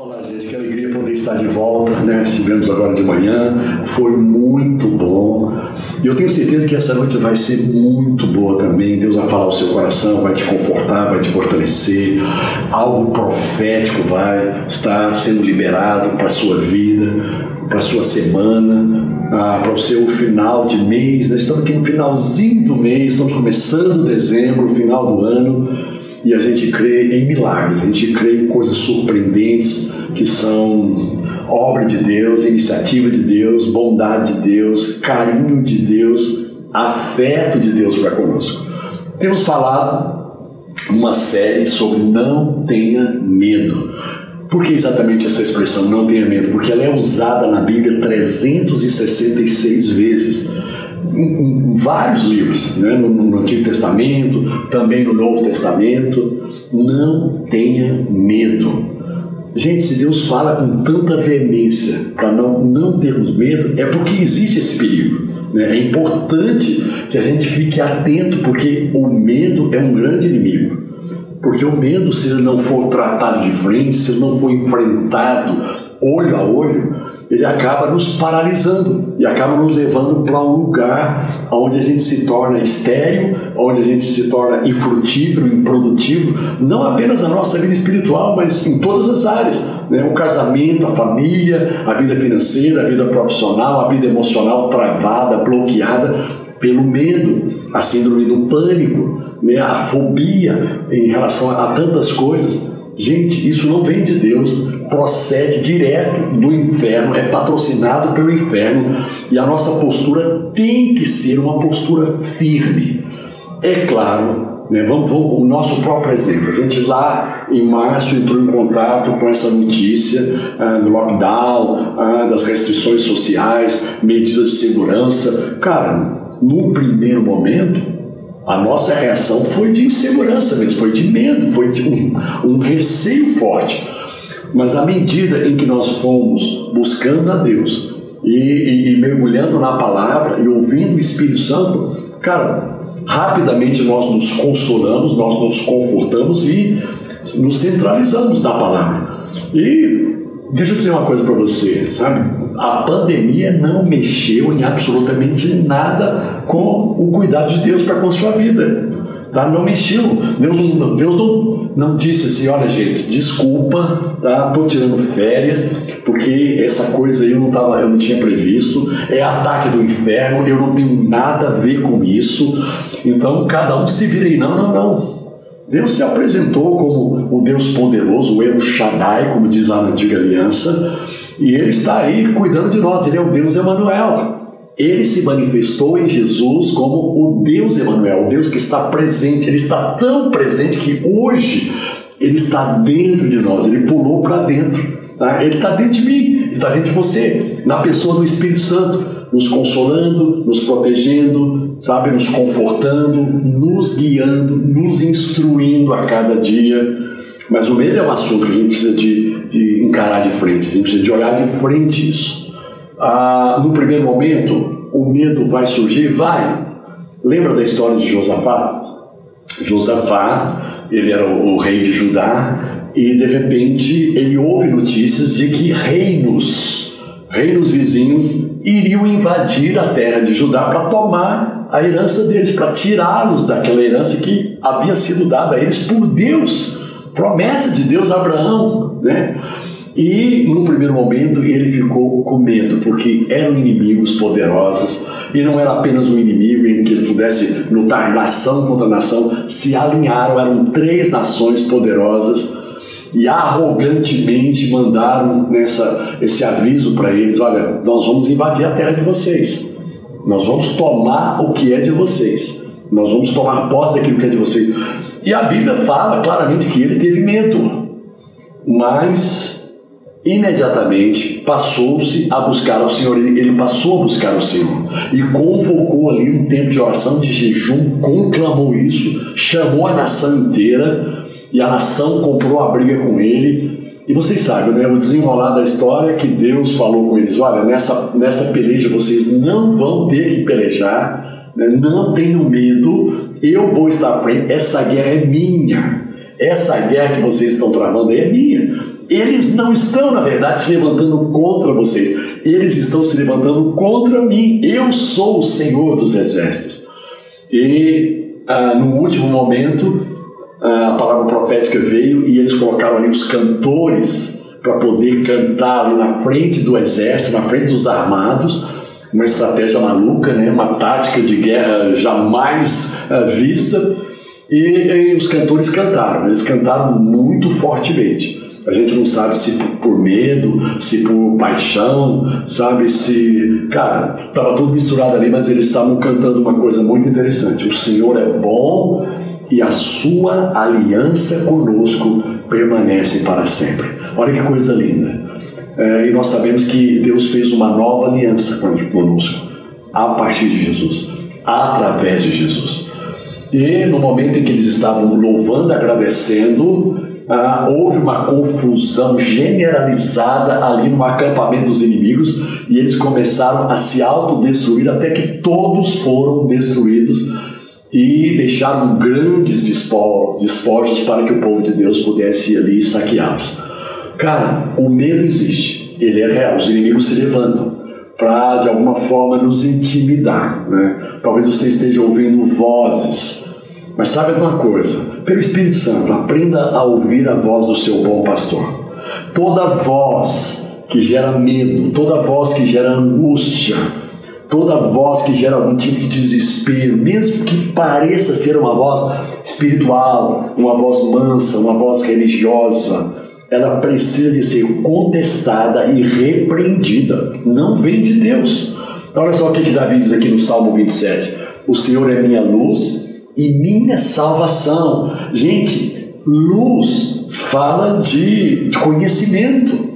Olá, gente, que alegria poder estar de volta, né? Estivemos agora de manhã, foi muito bom. E eu tenho certeza que essa noite vai ser muito boa também. Deus vai falar ao seu coração, vai te confortar, vai te fortalecer. Algo profético vai estar sendo liberado para a sua vida, para a sua semana, ah, para o seu final de mês. Nós estamos aqui no finalzinho do mês, estamos começando dezembro, final do ano e a gente crê em milagres, a gente crê em coisas surpreendentes que são obra de Deus, iniciativa de Deus, bondade de Deus, carinho de Deus, afeto de Deus para conosco. Temos falado uma série sobre não tenha medo. Por que exatamente essa expressão não tenha medo? Porque ela é usada na Bíblia 366 vezes em, vários livros, né? no, no Antigo Testamento, também no Novo Testamento. Não tenha medo. Gente, se Deus fala com tanta veemência para não, não termos medo, é porque existe esse perigo. Né? É importante que a gente fique atento, porque o medo é um grande inimigo. Porque o medo, se ele não for tratado de frente, se ele não for enfrentado olho a olho, ele acaba nos paralisando e acaba nos levando para um lugar onde a gente se torna estéril, onde a gente se torna infrutífero, improdutivo, não apenas na nossa vida espiritual, mas em todas as áreas. Né? O casamento, a família, a vida financeira, a vida profissional, a vida emocional travada, bloqueada pelo medo, a síndrome do pânico, né? a fobia em relação a, tantas coisas. Gente, isso não vem de Deus, procede direto do inferno, é patrocinado pelo inferno e a nossa postura tem que ser uma postura firme. É claro, né, vamos, vamos, o nosso próprio exemplo. A gente lá em março entrou em contato com essa notícia ah, do lockdown, ah, das restrições sociais, medidas de segurança. Cara, no primeiro momento, a nossa reação foi de insegurança mesmo, foi de medo, foi de um, um receio forte. Mas à medida em que nós fomos buscando a Deus e, e, e mergulhando na palavra e ouvindo o Espírito Santo, cara, rapidamente nós nos consolamos, nós nos confortamos e nos centralizamos na palavra. E deixa eu dizer uma coisa para você, sabe? a pandemia não mexeu em absolutamente nada com o cuidado de Deus para com a sua vida. Tá? Não mexeu. Deus, não, Deus não, não disse assim: olha, gente, desculpa, tá? Tô tirando férias, porque essa coisa aí eu não, tava, eu não tinha previsto. É ataque do inferno, eu não tenho nada a ver com isso. Então cada um se vira aí. Não, não, não. Deus se apresentou como o Deus poderoso, o El Shaddai, como diz lá na antiga aliança e Ele está aí cuidando de nós, Ele é o Deus Emanuel. Ele se manifestou em Jesus como o Deus Emanuel, o Deus que está presente. Ele está tão presente que hoje Ele está dentro de nós, Ele pulou para dentro. Tá? Ele está dentro de mim, Ele está dentro de você, na pessoa do Espírito Santo nos consolando, nos protegendo, sabe, nos confortando, nos guiando, nos instruindo a cada dia. Mas o medo é um assunto que a gente precisa de de encarar de frente, a gente precisa de olhar de frente isso. Ah, no primeiro momento, o medo vai surgir? Vai. Lembra da história de Josafá? Josafá, ele era o, o rei de Judá e de repente ele ouve notícias de que reinos, reinos vizinhos, iriam invadir a terra de Judá para tomar a herança deles, para tirá-los daquela herança que havia sido dada a eles por Deus promessa de Deus a Abraão, né? E no primeiro momento ele ficou com medo, porque eram inimigos poderosos, e não era apenas um inimigo em que ele pudesse lutar nação contra nação, se alinharam, eram três nações poderosas e arrogantemente mandaram nessa, esse aviso para eles: olha, nós vamos invadir a terra de vocês, nós vamos tomar o que é de vocês, nós vamos tomar posse daquilo que é de vocês. E a Bíblia fala claramente que ele teve medo, mas imediatamente passou-se a buscar ao Senhor. Ele passou a buscar o Senhor e convocou ali um tempo de oração, de jejum, conclamou isso, chamou a nação inteira e a nação comprou a briga com ele. E vocês sabem, né, o desenrolar da história é que Deus falou com eles: olha, nessa, nessa peleja vocês não vão ter que pelejar, né, não tenham medo, eu vou estar à frente, essa guerra é minha. Essa guerra que vocês estão travando é minha. Eles não estão, na verdade, se levantando contra vocês. Eles estão se levantando contra mim. Eu sou o Senhor dos Exércitos. E ah, no último momento, ah, a palavra profética veio e eles colocaram ali os cantores para poder cantar ali na frente do exército, na frente dos armados. Uma estratégia maluca, né? uma tática de guerra jamais ah, vista. E, e os cantores cantaram, eles cantaram muito fortemente. A gente não sabe se por medo, se por paixão, sabe? Se. Cara, estava tudo misturado ali, mas eles estavam cantando uma coisa muito interessante. O Senhor é bom e a sua aliança conosco permanece para sempre. Olha que coisa linda. É, e nós sabemos que Deus fez uma nova aliança conosco, a partir de Jesus, através de Jesus. E no momento em que eles estavam louvando, agradecendo, ah, houve uma confusão generalizada ali no acampamento dos inimigos e eles começaram a se autodestruir até que todos foram destruídos e deixaram grandes despojos para que o povo de Deus pudesse ir ali e saqueá-los. Cara, o medo existe, ele é real, os inimigos se levantam para de alguma forma nos intimidar. Né? Talvez você esteja ouvindo vozes mas sabe uma coisa? Pelo Espírito Santo, aprenda a ouvir a voz do seu bom pastor. Toda voz que gera medo, toda voz que gera angústia, toda voz que gera algum tipo de desespero, mesmo que pareça ser uma voz espiritual, uma voz mansa, uma voz religiosa, ela precisa de ser contestada e repreendida. Não vem de Deus. Olha só o que, Davi diz aqui no Salmo 27. O Senhor é minha luz e minha salvação. Gente, luz fala de, conhecimento.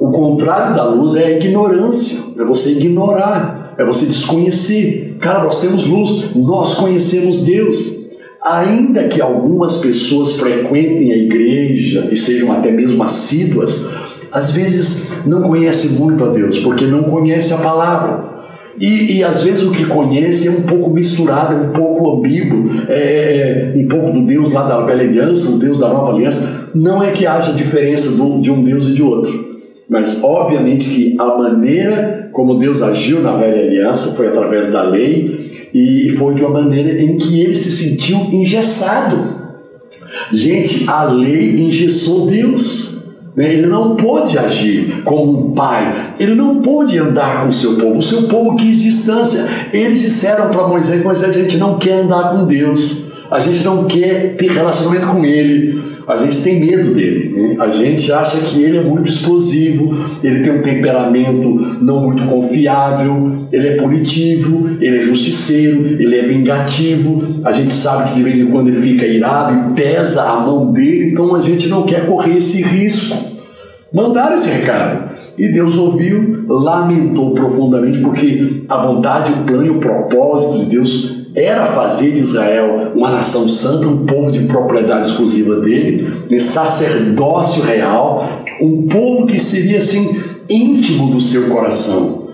O contrário da luz é a ignorância, é você ignorar, é você desconhecer. Cara, nós temos luz, nós conhecemos Deus. Ainda que algumas pessoas frequentem a igreja e sejam até mesmo assíduas, às vezes não conhecem muito a Deus, porque não conhecem a palavra. E, e, às vezes o que conhece é um pouco misturado, é um pouco ambíguo, é, é, um pouco do Deus lá da velha aliança, o Deus da nova aliança. Não é que haja diferença do, de um Deus e de outro, mas obviamente que a maneira como Deus agiu na velha aliança foi através da lei e foi de uma maneira em que ele se sentiu engessado. Gente, a lei engessou Deus. Né? Ele não pôde agir como um pai, ele não pôde andar com o seu povo. O seu povo quis distância. Eles disseram para Moisés: Moisés, a gente não quer andar com Deus, a gente não quer ter relacionamento com Ele, a gente tem medo dele. Né? A gente acha que ele é muito explosivo, ele tem um temperamento não muito confiável, ele é punitivo, ele é justiceiro, ele é vingativo. A gente sabe que de vez em quando ele fica irado e pesa a mão dele, então a gente não quer correr esse risco mandaram esse recado. E Deus ouviu, lamentou profundamente, porque a vontade, o plano e o propósito de Deus era fazer de Israel uma nação santa, um povo de propriedade exclusiva dele, um sacerdócio real, um povo que seria assim íntimo do seu coração.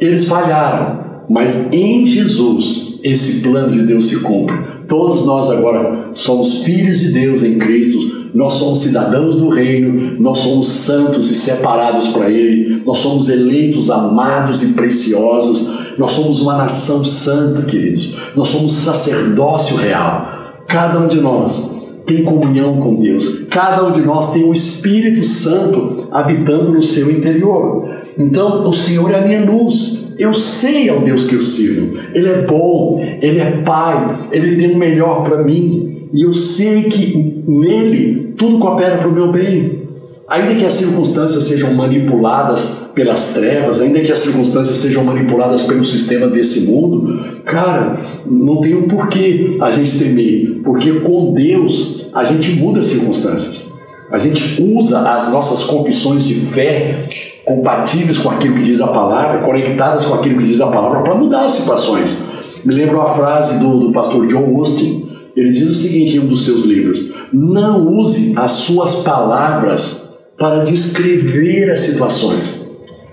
Eles falharam, mas em Jesus esse plano de Deus se cumpre. Todos nós agora somos filhos de Deus em Cristo, nós somos cidadãos do reino, nós somos santos e separados para Ele, nós somos eleitos, amados e preciosos, nós somos uma nação santa, queridos, nós somos sacerdócio real. Cada um de nós tem comunhão com Deus, cada um de nós tem o Espírito Santo habitando no seu interior. Então, o Senhor é a minha luz, eu sei ao Deus que eu sirvo. Ele é bom, Ele é Pai, Ele tem o melhor para mim. E eu sei que nele tudo coopera para o meu bem. Ainda que as circunstâncias sejam manipuladas pelas trevas, ainda que as circunstâncias sejam manipuladas pelo sistema desse mundo, cara, não tem um porquê a gente temer, porque com Deus a gente muda as circunstâncias. A gente usa as nossas confissões de fé compatíveis com aquilo que diz a palavra, conectadas com aquilo que diz a palavra, para mudar as situações. Me lembro a frase do, do pastor John Austin, ele diz o seguinte em um dos seus livros: não use as suas palavras para descrever as situações.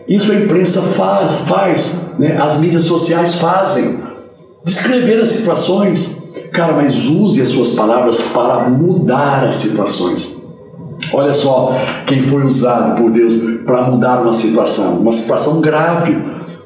Isso a imprensa faz, faz né? as mídias sociais fazem. Descrever as situações. Cara, mas use as suas palavras para mudar as situações. Olha só quem foi usado por Deus para mudar uma situação, uma situação grave,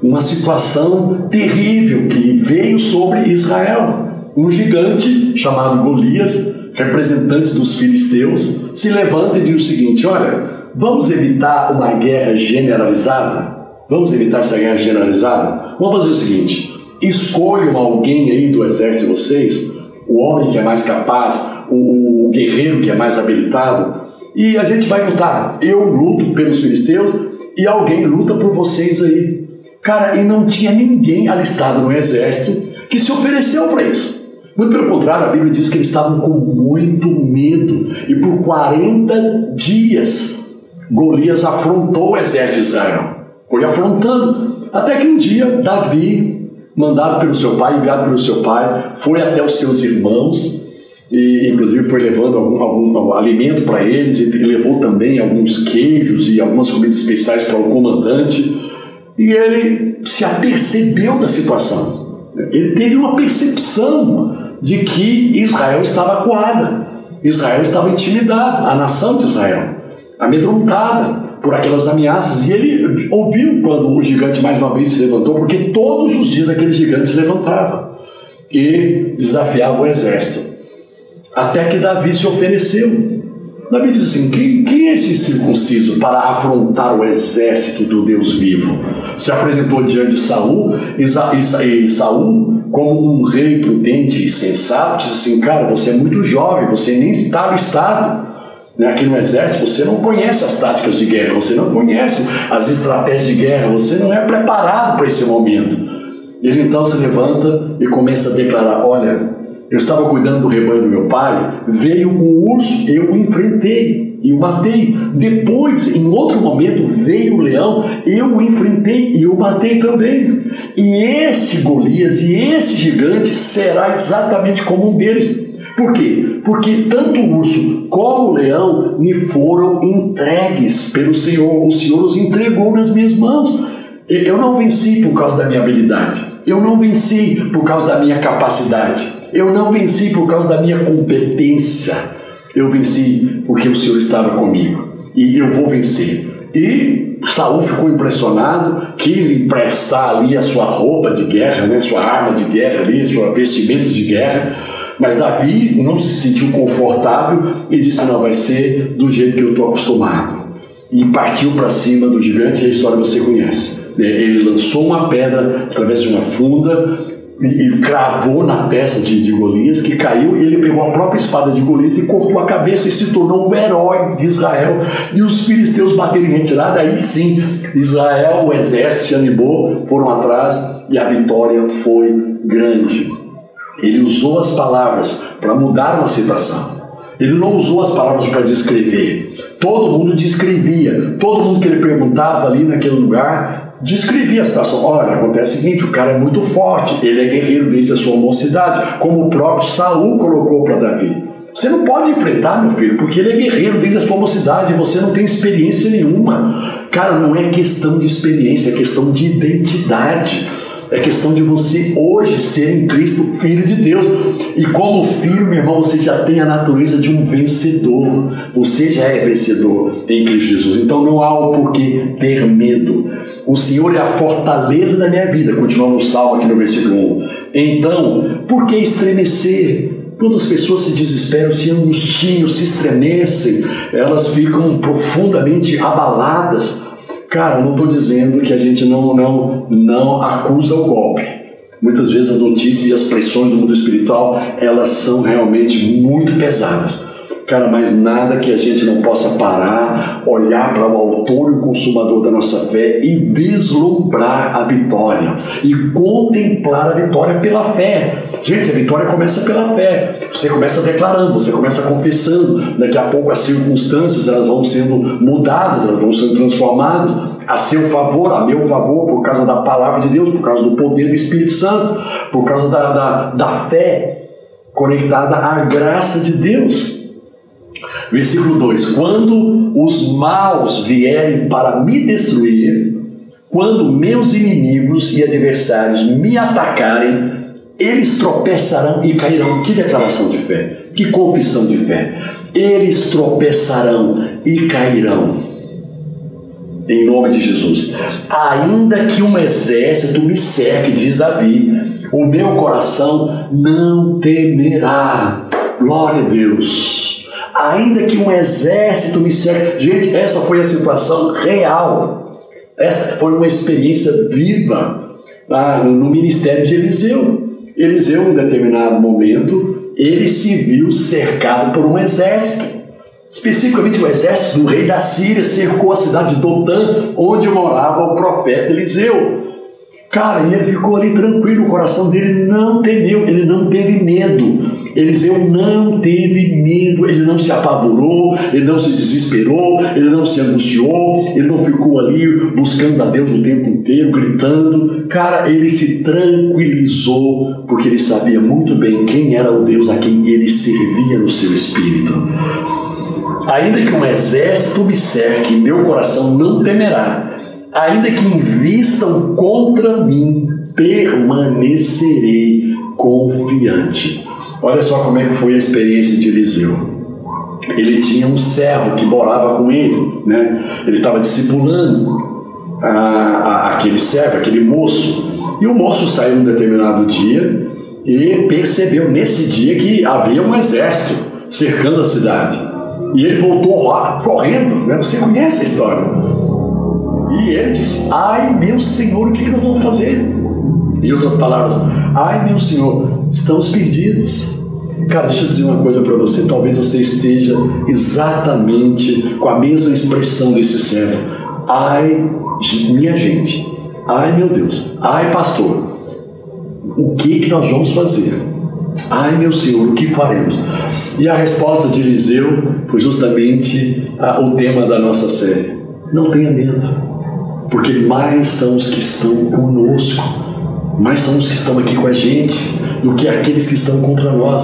uma situação terrível que veio sobre Israel. Um gigante chamado Golias, representante dos filisteus, se levanta e diz o seguinte: Olha, vamos evitar uma guerra generalizada? Vamos evitar essa guerra generalizada? Vamos fazer o seguinte: escolham alguém aí do exército de vocês, o homem que é mais capaz, o, o guerreiro que é mais habilitado, e a gente vai lutar. Eu luto pelos filisteus e alguém luta por vocês aí. Cara, e não tinha ninguém alistado no exército que se ofereceu para isso. Muito pelo contrário, a Bíblia diz que eles estavam com muito medo e por 40 dias Golias afrontou o exército de Israel. Foi afrontando, até que um dia Davi, mandado pelo seu pai, enviado pelo seu pai, foi até os seus irmãos e inclusive foi levando algum, algum, algum alimento para eles e levou também alguns queijos e algumas comidas especiais para o comandante. E ele se apercebeu da situação. Ele teve uma percepção de que Israel estava acuada. Israel estava intimidado a nação de Israel amedrontada por aquelas ameaças e ele ouviu quando o gigante mais uma vez se levantou porque todos os dias aquele gigante se levantava e desafiava o exército até que Davi se ofereceu. Davi diz assim: quem, quem é esse circunciso para afrontar o exército do Deus vivo? Se apresentou diante de Saul e, e, e Saul, como um rei prudente e sensato, disse assim: Cara, você é muito jovem, você nem está estado né, aqui no exército, você não conhece as táticas de guerra, você não conhece as estratégias de guerra, você não é preparado para esse momento. Ele então se levanta e começa a declarar: Olha, eu estava cuidando do rebanho do meu pai, veio um urso, eu o enfrentei e o matei. Depois, em outro momento, veio o leão, eu o enfrentei e o matei também. E esse Golias e esse gigante será exatamente como um deles. Por quê? Porque tanto o urso como o leão me foram entregues pelo Senhor. O Senhor os entregou nas minhas mãos. Eu não venci por causa da minha habilidade. Eu não venci por causa da minha capacidade. Eu não venci por causa da minha competência. Eu venci porque o Senhor estava comigo. E eu vou vencer. E Saul ficou impressionado, quis emprestar ali a sua roupa de guerra, né, sua arma de guerra ali, sua vestimenta de guerra. Mas Davi não se sentiu confortável e disse: Não, vai ser do jeito que eu estou acostumado. E partiu para cima do gigante, e a história você conhece. Ele lançou uma pedra através de uma funda, e, e cravou na testa de, de Golias, que caiu, e ele pegou a própria espada de Golias e cortou a cabeça e se tornou um herói de Israel. E os filisteus bateram em retirada, aí sim, Israel, o exército se animou, foram atrás e a vitória foi grande. Ele usou as palavras para mudar uma situação. Ele não usou as palavras para descrever. Todo mundo descrevia. Todo mundo que ele perguntava ali naquele lugar descrevia a situação. Olha, acontece o seguinte: o cara é muito forte, ele é guerreiro desde a sua mocidade, como o próprio Saul colocou para Davi. Você não pode enfrentar, meu filho, porque ele é guerreiro desde a sua mocidade você não tem experiência nenhuma. Cara, não é questão de experiência, é questão de identidade. É questão de você hoje ser em Cristo filho de Deus. E como filho, meu irmão, você já tem a natureza de um vencedor. Você já é vencedor em Cristo Jesus. Então não há o porquê ter medo. O Senhor é a fortaleza da minha vida. Continuamos no salmo aqui no versículo 1. Então, por que estremecer? Quantas pessoas se desesperam, se angustiam, se estremecem, elas ficam profundamente abaladas. Cara, eu não estou dizendo que a gente não, não, não acusa o golpe. Muitas vezes as notícias e as pressões do mundo espiritual, elas são realmente muito pesadas. Cara, mas nada que a gente não possa parar, olhar para o autor e o consumador da nossa fé e vislumbrar a vitória e contemplar a vitória pela fé. Gente, a vitória começa pela fé. Você começa declarando, você começa confessando. Daqui a pouco as circunstâncias elas vão sendo mudadas, elas vão sendo transformadas a seu favor, a meu favor, por causa da palavra de Deus, por causa do poder do Espírito Santo, por causa da, da, da fé conectada à graça de Deus. Versículo 2: Quando os maus vierem para me destruir, quando meus inimigos e adversários me atacarem, eles tropeçarão e cairão. Que declaração de fé, que confissão de fé. eles tropeçarão e cairão. Em nome de Jesus. Ainda que um exército me cerque, diz Davi, o meu coração não temerá. Glória a Deus. Ainda que um exército me cerque. Gente, essa foi a situação real. Essa foi uma experiência viva ah, no ministério de Eliseu. Eliseu, em determinado momento, ele se viu cercado por um exército. Especificamente o exército do rei da Síria cercou a cidade de Dotã, onde morava o profeta Eliseu. Cara, e ele ficou ali tranquilo, o coração dele não temeu, ele não teve medo. Eliseu não teve medo, ele não se apavorou, ele não se desesperou, ele não se angustiou, ele não ficou ali buscando a Deus o tempo inteiro, gritando. Cara, ele se tranquilizou, porque ele sabia muito bem quem era o Deus a quem ele servia no seu espírito. Ainda que um exército me cerque, meu coração não temerá. Ainda que invistam contra mim, permanecerei confiante. Olha só como é que foi a experiência de Eliseu. Ele tinha um servo que morava com ele, né? Ele estava discipulando a, a, aquele servo, aquele moço. E o moço saiu um determinado dia e percebeu nesse dia que havia um exército cercando a cidade. E ele voltou correndo, né? Você conhece a história. E ele disse: Ai meu Senhor, o que nós vamos fazer? Em outras palavras, ai meu Senhor, estamos perdidos. Cara, deixa eu dizer uma coisa para você. Talvez você esteja exatamente com a mesma expressão desse servo. Ai, minha gente. Ai, meu Deus. Ai, pastor. O que, que nós vamos fazer? Ai, meu Senhor, o que faremos? E a resposta de Eliseu foi justamente a, o tema da nossa série. Não tenha medo, porque mais são os que estão conosco, mais são os que estão aqui com a gente do que aqueles que estão contra nós.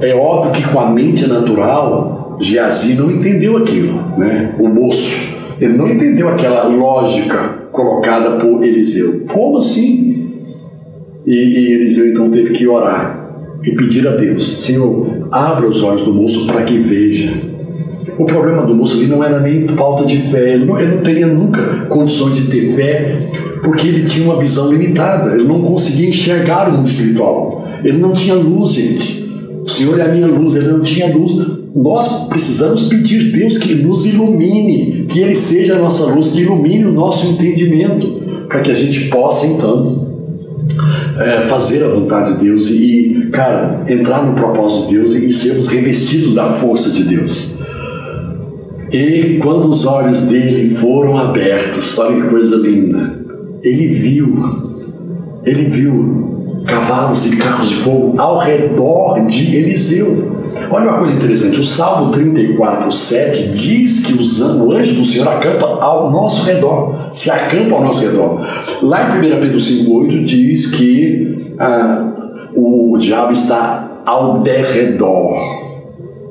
É óbvio que com a mente natural, Geazi não entendeu aquilo, né? O moço, ele não entendeu aquela lógica colocada por Eliseu. Como assim? E, e Eliseu então teve que orar e pedir a Deus: Senhor, abra os olhos do moço para que veja. O problema do ali não era nem falta de fé, ele não, ele não teria nunca condições de ter fé, porque ele tinha uma visão limitada, ele não conseguia enxergar o mundo espiritual, ele não tinha luz, gente. O Senhor é a minha luz, ele não tinha luz. Nós precisamos pedir a Deus que nos ilumine, que Ele seja a nossa luz, que ilumine o nosso entendimento, para que a gente possa então é, fazer a vontade de Deus e, cara, entrar no propósito de Deus e sermos revestidos da força de Deus. E quando os olhos dele foram abertos, olha que coisa linda, ele viu, ele viu cavalos e carros de fogo ao redor de Eliseu. Olha uma coisa interessante, o Salmo 34, 7 diz que o anjo do Senhor acampa ao nosso redor, se acampa ao nosso redor. Lá em 1 Pedro 5,8 diz que ah, o, o diabo está ao derredor.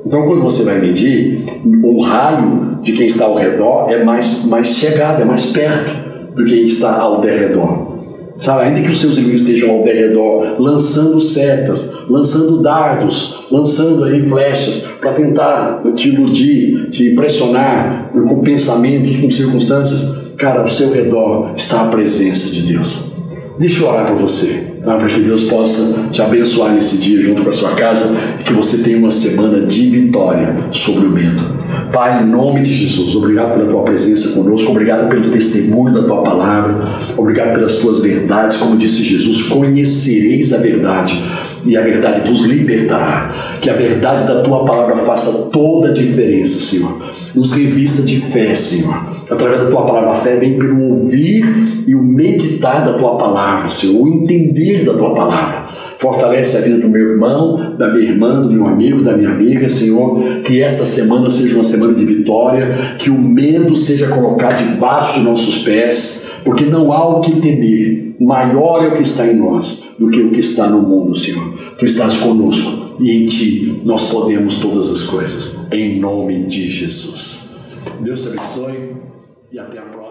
Então, quando você vai medir, o raio de quem está ao redor é mais, mais chegado, é mais perto do que quem está ao derredor. Sabe, ainda que os seus inimigos estejam ao redor, lançando setas, lançando dardos, lançando aí flechas para tentar te iludir, te impressionar com pensamentos, com circunstâncias, cara, ao seu redor está a presença de Deus. Deixa eu orar por você, para que Deus possa te abençoar nesse dia junto com a sua casa e que você tenha uma semana de vitória sobre o medo. Pai, em nome de Jesus, obrigado pela tua presença conosco, obrigado pelo testemunho da tua palavra, obrigado pelas tuas verdades. Como disse Jesus, conhecereis a verdade e a verdade vos libertará. Que a verdade da tua palavra faça toda a diferença, Senhor. Nos revista de fé, Senhor. Através da tua palavra, a fé vem pelo ouvir e o meditar da tua palavra, Senhor, o entender da tua palavra. Fortalece a vida do meu irmão, da minha irmã, do meu amigo, da minha amiga, Senhor. Que esta semana seja uma semana de vitória, que o medo seja colocado debaixo de nossos pés, porque não há o que temer. Maior é o que está em nós do que o que está no mundo, Senhor. Tu estás conosco e em Ti nós podemos todas as coisas. Em nome de Jesus. Deus te abençoe e até a próxima.